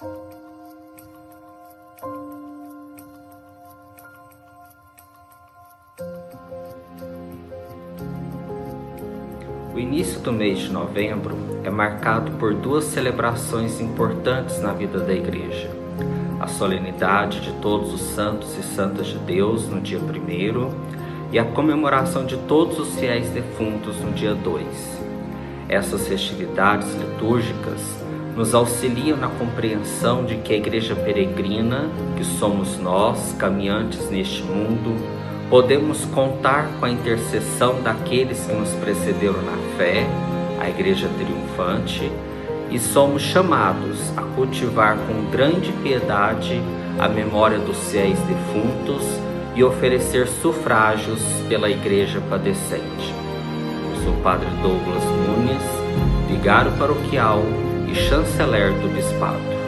O início do mês de novembro é marcado por duas celebrações importantes na vida da Igreja: a solenidade de todos os santos e santas de Deus no dia 1 e a comemoração de todos os fiéis defuntos no dia 2. Essas festividades litúrgicas nos auxiliam na compreensão de que a Igreja peregrina, que somos nós, caminhantes neste mundo, Podemos contar com a intercessão daqueles que nos precederam na fé, a Igreja triunfante, e somos chamados a cultivar com grande piedade a memória dos fiéis defuntos e oferecer sufrágios pela Igreja padecente. Eu sou o Padre Douglas Nunes, vigário paroquial e chanceler do Bispado.